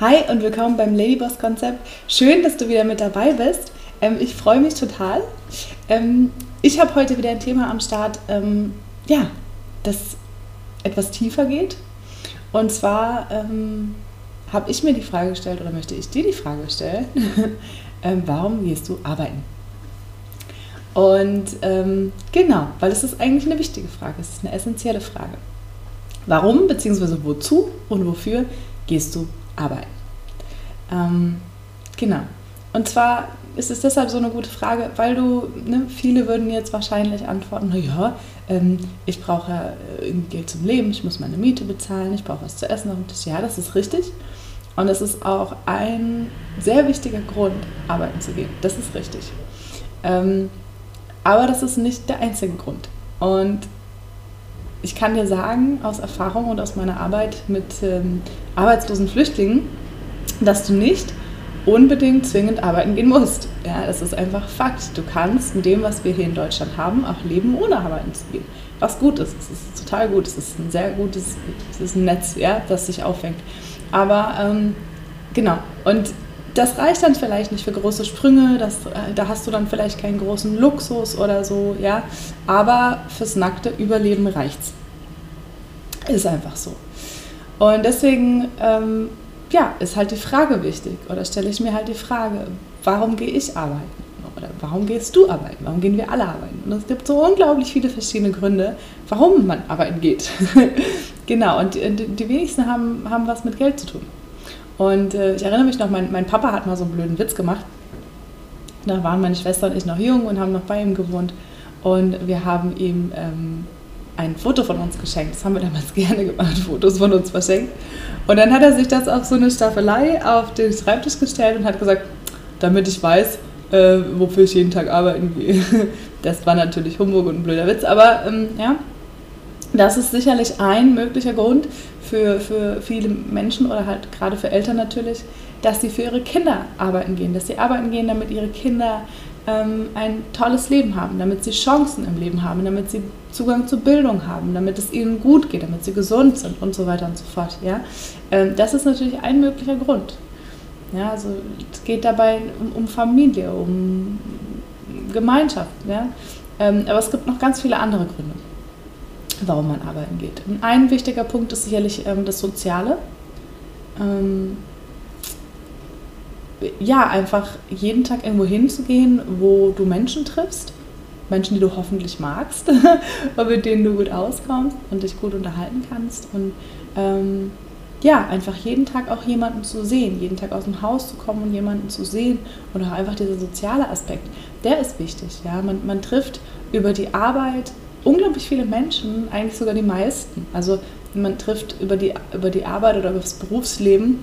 Hi und willkommen beim Ladyboss Konzept. Schön, dass du wieder mit dabei bist. Ähm, ich freue mich total. Ähm, ich habe heute wieder ein Thema am Start, ähm, ja, das etwas tiefer geht. Und zwar ähm, habe ich mir die Frage gestellt oder möchte ich dir die Frage stellen, ähm, warum gehst du arbeiten? Und ähm, genau, weil es ist eigentlich eine wichtige Frage, es ist eine essentielle Frage. Warum bzw. wozu und wofür gehst du arbeiten? Ähm, genau. Und zwar ist es deshalb so eine gute Frage, weil du, ne, viele würden jetzt wahrscheinlich antworten, naja, ähm, ich brauche äh, Geld zum Leben, ich muss meine Miete bezahlen, ich brauche was zu essen auf dem Tisch. Ja, das ist richtig. Und es ist auch ein sehr wichtiger Grund, arbeiten zu gehen. Das ist richtig. Ähm, aber das ist nicht der einzige Grund. Und ich kann dir sagen, aus Erfahrung und aus meiner Arbeit mit ähm, arbeitslosen Flüchtlingen, dass du nicht unbedingt zwingend arbeiten gehen musst. Ja, das ist einfach Fakt. Du kannst mit dem, was wir hier in Deutschland haben, auch leben, ohne arbeiten zu gehen. Was gut ist. Es ist total gut. Es ist ein sehr gutes es ist ein Netz, ja, das sich auffängt. Aber ähm, genau. Und das reicht dann vielleicht nicht für große Sprünge, das, äh, da hast du dann vielleicht keinen großen Luxus oder so, ja. Aber fürs nackte Überleben reicht's. Ist einfach so. Und deswegen, ähm, ja, ist halt die Frage wichtig. Oder stelle ich mir halt die Frage, warum gehe ich arbeiten? Oder warum gehst du arbeiten? Warum gehen wir alle arbeiten? Und es gibt so unglaublich viele verschiedene Gründe, warum man arbeiten geht. genau, und die, die wenigsten haben, haben was mit Geld zu tun. Und äh, ich erinnere mich noch, mein, mein Papa hat mal so einen blöden Witz gemacht. Da waren meine Schwester und ich noch jung und haben noch bei ihm gewohnt. Und wir haben ihm ähm, ein Foto von uns geschenkt. Das haben wir damals gerne gemacht, Fotos von uns verschenkt. Und dann hat er sich das auf so eine Staffelei auf den Schreibtisch gestellt und hat gesagt, damit ich weiß, äh, wofür ich jeden Tag arbeiten gehe. Das war natürlich Humbug und ein blöder Witz, aber ähm, ja, das ist sicherlich ein möglicher Grund für, für viele Menschen oder halt gerade für Eltern natürlich, dass sie für ihre Kinder arbeiten gehen, dass sie arbeiten gehen, damit ihre Kinder ähm, ein tolles Leben haben, damit sie Chancen im Leben haben, damit sie Zugang zur Bildung haben, damit es ihnen gut geht, damit sie gesund sind und so weiter und so fort. Ja? Ähm, das ist natürlich ein möglicher Grund. Ja, also es geht dabei um, um Familie, um Gemeinschaft. Ja? Ähm, aber es gibt noch ganz viele andere Gründe, warum man arbeiten geht. Und ein wichtiger Punkt ist sicherlich ähm, das Soziale. Ähm, ja, einfach jeden Tag irgendwo hinzugehen, wo du Menschen triffst. Menschen, die du hoffentlich magst und mit denen du gut auskommst und dich gut unterhalten kannst. Und ähm, ja, einfach jeden Tag auch jemanden zu sehen, jeden Tag aus dem Haus zu kommen und jemanden zu sehen und auch einfach dieser soziale Aspekt, der ist wichtig. Ja? Man, man trifft über die Arbeit unglaublich viele Menschen, eigentlich sogar die meisten. Also man trifft über die, über die Arbeit oder über das Berufsleben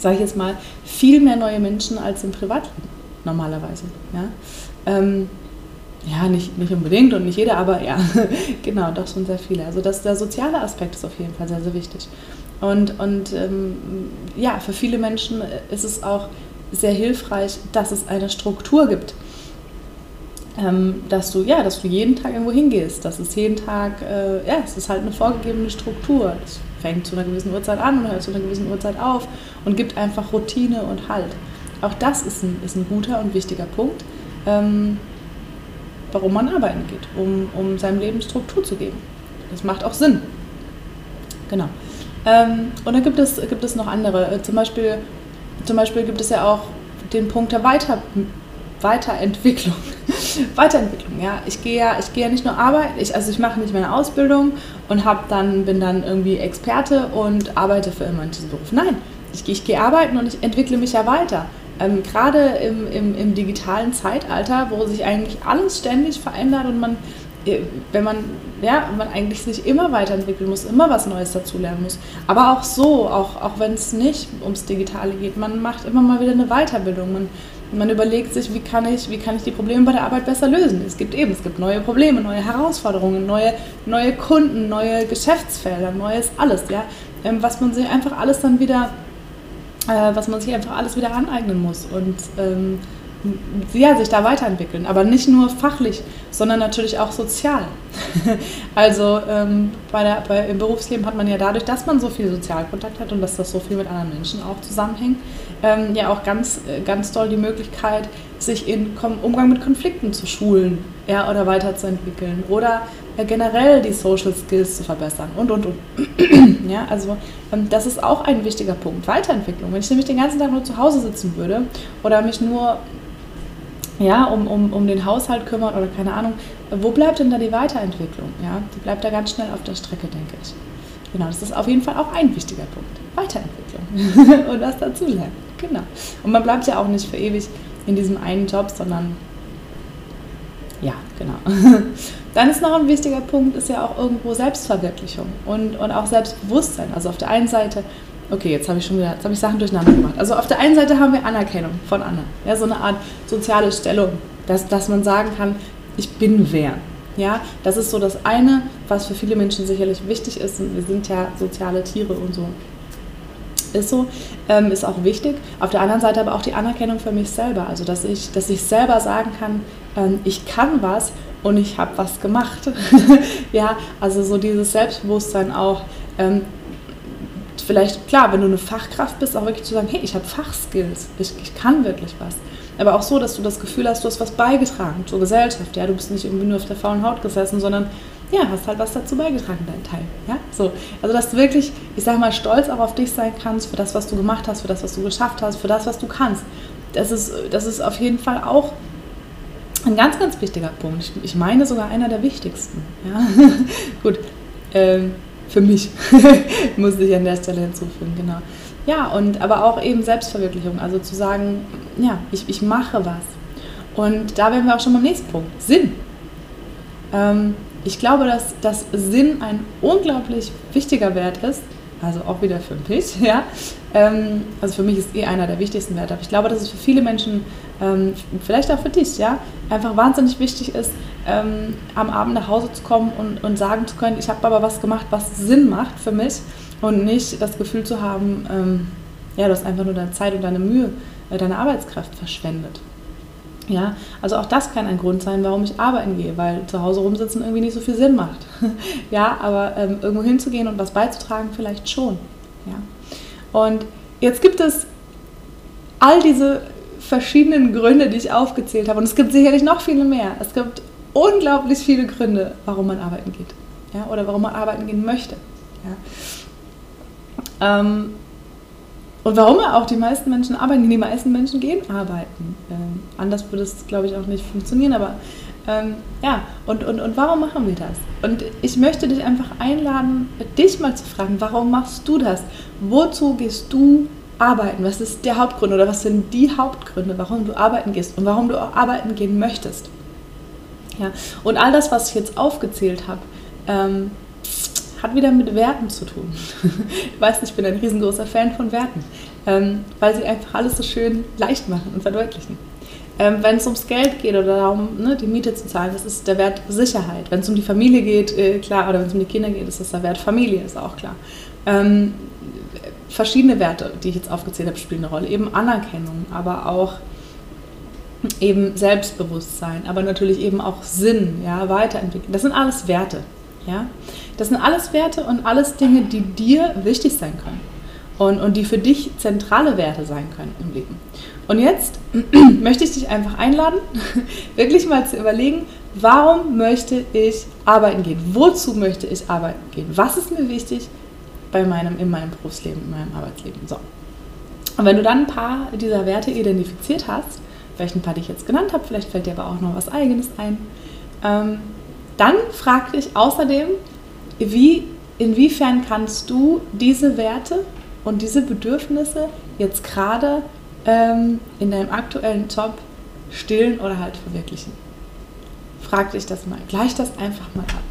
sage ich jetzt mal, viel mehr neue Menschen als im Privatleben normalerweise. Ja, ähm, ja nicht, nicht unbedingt und nicht jeder, aber ja, genau, doch schon sehr viele. Also das, der soziale Aspekt ist auf jeden Fall sehr, sehr wichtig. Und, und ähm, ja, für viele Menschen ist es auch sehr hilfreich, dass es eine Struktur gibt. Ähm, dass du ja, dass du jeden Tag irgendwo hingehst, dass es jeden Tag, äh, ja, es ist halt eine vorgegebene Struktur. Das fängt zu einer gewissen Uhrzeit an und hört zu einer gewissen Uhrzeit auf und gibt einfach Routine und Halt. Auch das ist ein, ist ein guter und wichtiger Punkt, ähm, warum man arbeiten geht, um, um seinem Leben Struktur zu geben. Das macht auch Sinn. Genau. Ähm, und dann gibt es, gibt es noch andere. Äh, zum Beispiel, zum Beispiel gibt es ja auch den Punkt der Weiter, Weiterentwicklung. Weiterentwicklung, ja. Ich gehe ja, ich gehe ja nicht nur arbeiten, ich, also ich mache nicht meine Ausbildung und hab dann, bin dann irgendwie Experte und arbeite für immer in diesem Beruf. Nein, ich, ich gehe arbeiten und ich entwickle mich ja weiter. Ähm, Gerade im, im, im digitalen Zeitalter, wo sich eigentlich alles ständig verändert und man äh, wenn man, ja, man eigentlich sich immer weiterentwickeln muss, immer was Neues dazulernen muss. Aber auch so, auch, auch wenn es nicht ums Digitale geht, man macht immer mal wieder eine Weiterbildung. Man, man überlegt sich, wie kann, ich, wie kann ich die Probleme bei der Arbeit besser lösen. Es gibt eben, es gibt neue Probleme, neue Herausforderungen, neue, neue Kunden, neue Geschäftsfelder, neues alles, ja, ähm, was man sich einfach alles dann wieder, äh, was man sich einfach alles wieder aneignen muss. Und ähm, ja, sich da weiterentwickeln. Aber nicht nur fachlich, sondern natürlich auch sozial. also ähm, bei der, bei, im Berufsleben hat man ja dadurch, dass man so viel Sozialkontakt hat und dass das so viel mit anderen Menschen auch zusammenhängt, ähm, ja auch ganz, äh, ganz doll die Möglichkeit, sich in Umgang mit Konflikten zu schulen ja, oder weiterzuentwickeln oder äh, generell die Social Skills zu verbessern und, und, und. ja, also ähm, das ist auch ein wichtiger Punkt, Weiterentwicklung. Wenn ich nämlich den ganzen Tag nur zu Hause sitzen würde oder mich nur ja, um, um, um den Haushalt kümmern oder keine Ahnung, wo bleibt denn da die Weiterentwicklung? Ja, die bleibt da ganz schnell auf der Strecke, denke ich. Genau, das ist auf jeden Fall auch ein wichtiger Punkt. Weiterentwicklung und was dazu lernen. Genau. Und man bleibt ja auch nicht für ewig in diesem einen Job, sondern ja, genau. Dann ist noch ein wichtiger Punkt, ist ja auch irgendwo Selbstverwirklichung und, und auch Selbstbewusstsein. Also auf der einen Seite, okay, jetzt habe ich schon wieder, jetzt habe ich Sachen durcheinander gemacht. Also auf der einen Seite haben wir Anerkennung von anderen, ja, so eine Art soziale Stellung, dass, dass man sagen kann, ich bin wer. Ja, das ist so das eine, was für viele Menschen sicherlich wichtig ist. Und wir sind ja soziale Tiere und so ist so, ähm, ist auch wichtig. Auf der anderen Seite aber auch die Anerkennung für mich selber. Also, dass ich, dass ich selber sagen kann, ähm, ich kann was und ich habe was gemacht. ja, also so dieses Selbstbewusstsein auch. Ähm, vielleicht, klar, wenn du eine Fachkraft bist, auch wirklich zu sagen, hey, ich habe Fachskills, ich, ich kann wirklich was. Aber auch so, dass du das Gefühl hast, du hast was beigetragen zur Gesellschaft. Ja, du bist nicht irgendwie nur auf der faulen Haut gesessen, sondern ja, hast halt was dazu beigetragen, dein Teil. Ja, so. Also, dass du wirklich, ich sag mal, stolz auch auf dich sein kannst für das, was du gemacht hast, für das, was du geschafft hast, für das, was du kannst. Das ist, das ist auf jeden Fall auch ein ganz, ganz wichtiger Punkt. Ich meine sogar einer der wichtigsten. Ja? Gut, ähm, für mich muss ich an der Stelle hinzufügen, genau. Ja, und aber auch eben Selbstverwirklichung, also zu sagen, ja, ich, ich mache was. Und da wären wir auch schon beim nächsten Punkt, Sinn. Ähm, ich glaube, dass, dass Sinn ein unglaublich wichtiger Wert ist, also auch wieder für mich, ja. Ähm, also für mich ist eh einer der wichtigsten Werte, aber ich glaube, dass es für viele Menschen, ähm, vielleicht auch für dich, ja, einfach wahnsinnig wichtig ist, ähm, am Abend nach Hause zu kommen und, und sagen zu können, ich habe aber was gemacht, was Sinn macht für mich und nicht das Gefühl zu haben, ja, du hast einfach nur deine Zeit und deine Mühe, äh, deine Arbeitskraft verschwendet. Ja, also auch das kann ein Grund sein, warum ich arbeiten gehe, weil zu Hause rumsitzen irgendwie nicht so viel Sinn macht. ja, aber ähm, irgendwo hinzugehen und was beizutragen vielleicht schon. Ja. Und jetzt gibt es all diese verschiedenen Gründe, die ich aufgezählt habe. Und es gibt sicherlich noch viele mehr. Es gibt unglaublich viele Gründe, warum man arbeiten geht. Ja, oder warum man arbeiten gehen möchte. Ja. Ähm, und warum auch die meisten Menschen arbeiten, die meisten Menschen gehen arbeiten. Ähm, anders würde es, glaube ich, auch nicht funktionieren, aber ähm, ja, und, und, und warum machen wir das? Und ich möchte dich einfach einladen, dich mal zu fragen, warum machst du das? Wozu gehst du arbeiten? Was ist der Hauptgrund oder was sind die Hauptgründe, warum du arbeiten gehst und warum du auch arbeiten gehen möchtest? Ja, und all das, was ich jetzt aufgezählt habe, ähm, hat wieder mit Werten zu tun. ich weiß nicht, ich bin ein riesengroßer Fan von Werten, ähm, weil sie einfach alles so schön leicht machen und verdeutlichen. Ähm, wenn es ums Geld geht oder darum, ne, die Miete zu zahlen, das ist der Wert Sicherheit. Wenn es um die Familie geht, äh, klar, oder wenn es um die Kinder geht, ist das der Wert Familie, ist auch klar. Ähm, verschiedene Werte, die ich jetzt aufgezählt habe, spielen eine Rolle. Eben Anerkennung, aber auch eben Selbstbewusstsein, aber natürlich eben auch Sinn, ja, Weiterentwicklung. Das sind alles Werte. Ja? Das sind alles Werte und alles Dinge, die dir wichtig sein können und, und die für dich zentrale Werte sein können im Leben. Und jetzt möchte ich dich einfach einladen, wirklich mal zu überlegen, warum möchte ich arbeiten gehen? Wozu möchte ich arbeiten gehen? Was ist mir wichtig bei meinem, in meinem Berufsleben, in meinem Arbeitsleben? So. Und wenn du dann ein paar dieser Werte identifiziert hast, vielleicht ein paar, die ich jetzt genannt habe, vielleicht fällt dir aber auch noch was Eigenes ein, ähm, dann frag dich außerdem, wie, inwiefern kannst du diese Werte und diese Bedürfnisse jetzt gerade ähm, in deinem aktuellen Job stillen oder halt verwirklichen. Frag dich das mal, gleich das einfach mal ab.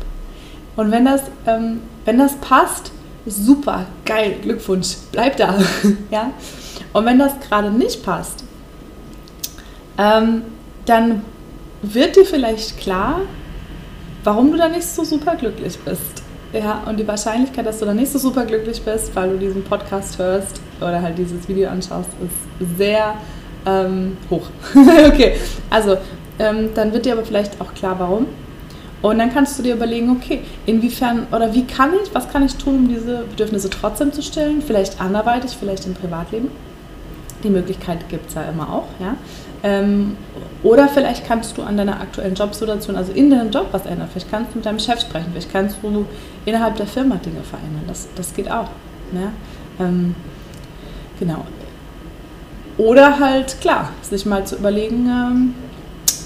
Und wenn das, ähm, wenn das passt, super, geil, Glückwunsch, bleib da. ja? Und wenn das gerade nicht passt, ähm, dann wird dir vielleicht klar, warum du da nicht so super glücklich bist. Ja, und die Wahrscheinlichkeit, dass du da nicht so super glücklich bist, weil du diesen Podcast hörst oder halt dieses Video anschaust, ist sehr Ähm, hoch. okay, also ähm, dann wird dir aber vielleicht auch klar, warum. Und dann kannst du dir überlegen, okay, inwiefern oder wie kann ich, was kann ich tun, um diese Bedürfnisse trotzdem zu stillen? Vielleicht anderweitig, vielleicht im Privatleben. Die Möglichkeit gibt es ja immer auch, ja. Ähm, oder vielleicht kannst du an deiner aktuellen Jobsituation, also in deinem Job was ändern. Vielleicht kannst du mit deinem Chef sprechen, vielleicht kannst du innerhalb der Firma Dinge verändern. Das, das geht auch. Ja? Ähm, genau. Oder halt, klar, sich mal zu überlegen, ähm,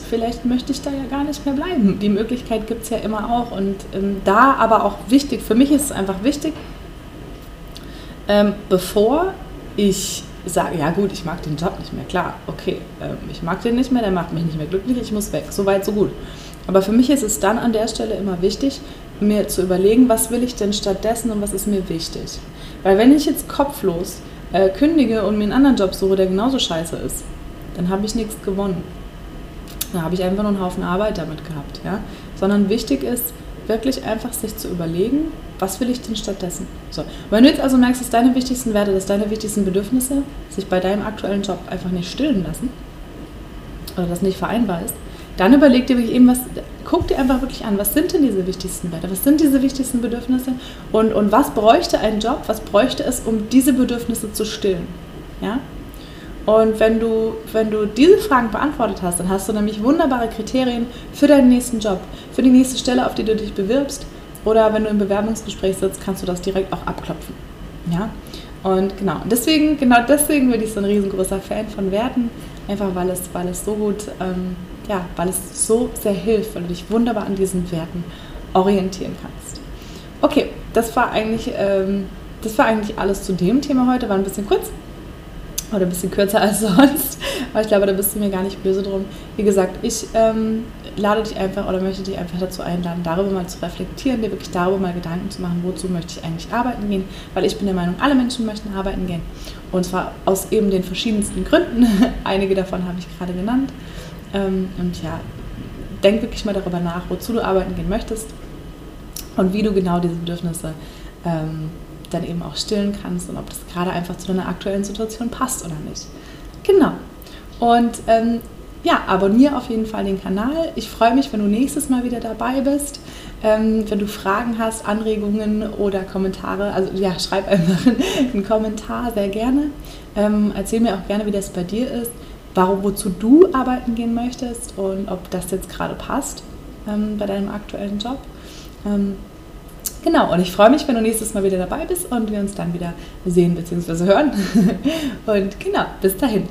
vielleicht möchte ich da ja gar nicht mehr bleiben. Die Möglichkeit gibt es ja immer auch. Und ähm, da aber auch wichtig, für mich ist es einfach wichtig, ähm, bevor ich sage, ja gut, ich mag den Job nicht mehr, klar, okay, ähm, ich mag den nicht mehr, der macht mich nicht mehr glücklich, ich muss weg, so weit, so gut. Aber für mich ist es dann an der Stelle immer wichtig, mir zu überlegen, was will ich denn stattdessen und was ist mir wichtig. Weil wenn ich jetzt kopflos äh, kündige und mir einen anderen Job suche, der genauso scheiße ist, dann habe ich nichts gewonnen. Da habe ich einfach nur einen Haufen Arbeit damit gehabt. Ja? Sondern wichtig ist, wirklich einfach sich zu überlegen, was will ich denn stattdessen? So. Wenn du jetzt also merkst, dass deine wichtigsten Werte, dass deine wichtigsten Bedürfnisse sich bei deinem aktuellen Job einfach nicht stillen lassen oder das nicht vereinbar ist, dann überleg dir wirklich eben, was, guck dir einfach wirklich an, was sind denn diese wichtigsten Werte, was sind diese wichtigsten Bedürfnisse und, und was bräuchte ein Job, was bräuchte es, um diese Bedürfnisse zu stillen. Ja? Und wenn du, wenn du diese Fragen beantwortet hast, dann hast du nämlich wunderbare Kriterien für deinen nächsten Job, für die nächste Stelle, auf die du dich bewirbst. Oder wenn du im Bewerbungsgespräch sitzt, kannst du das direkt auch abklopfen. Ja? Und genau, deswegen, genau deswegen bin ich so ein riesengroßer Fan von Werten, einfach weil es, weil es so gut, ähm, ja, weil es so sehr hilft, weil du dich wunderbar an diesen Werten orientieren kannst. Okay, das war eigentlich, ähm, das war eigentlich alles zu dem Thema heute, war ein bisschen kurz, oder ein bisschen kürzer als sonst. Aber ich glaube, da bist du mir gar nicht böse drum. Wie gesagt, ich ähm, lade dich einfach oder möchte dich einfach dazu einladen, darüber mal zu reflektieren, dir wirklich darüber mal Gedanken zu machen, wozu möchte ich eigentlich arbeiten gehen. Weil ich bin der Meinung, alle Menschen möchten arbeiten gehen. Und zwar aus eben den verschiedensten Gründen. Einige davon habe ich gerade genannt. Ähm, und ja, denk wirklich mal darüber nach, wozu du arbeiten gehen möchtest und wie du genau diese Bedürfnisse ähm, dann eben auch stillen kannst und ob das gerade einfach zu deiner aktuellen Situation passt oder nicht. Genau. Und ähm, ja, abonniere auf jeden Fall den Kanal. Ich freue mich, wenn du nächstes Mal wieder dabei bist. Ähm, wenn du Fragen hast, Anregungen oder Kommentare, also ja, schreib einfach einen Kommentar sehr gerne. Ähm, erzähl mir auch gerne, wie das bei dir ist, warum, wozu du arbeiten gehen möchtest und ob das jetzt gerade passt ähm, bei deinem aktuellen Job. Genau, und ich freue mich, wenn du nächstes Mal wieder dabei bist und wir uns dann wieder sehen bzw. hören. Und genau, bis dahin.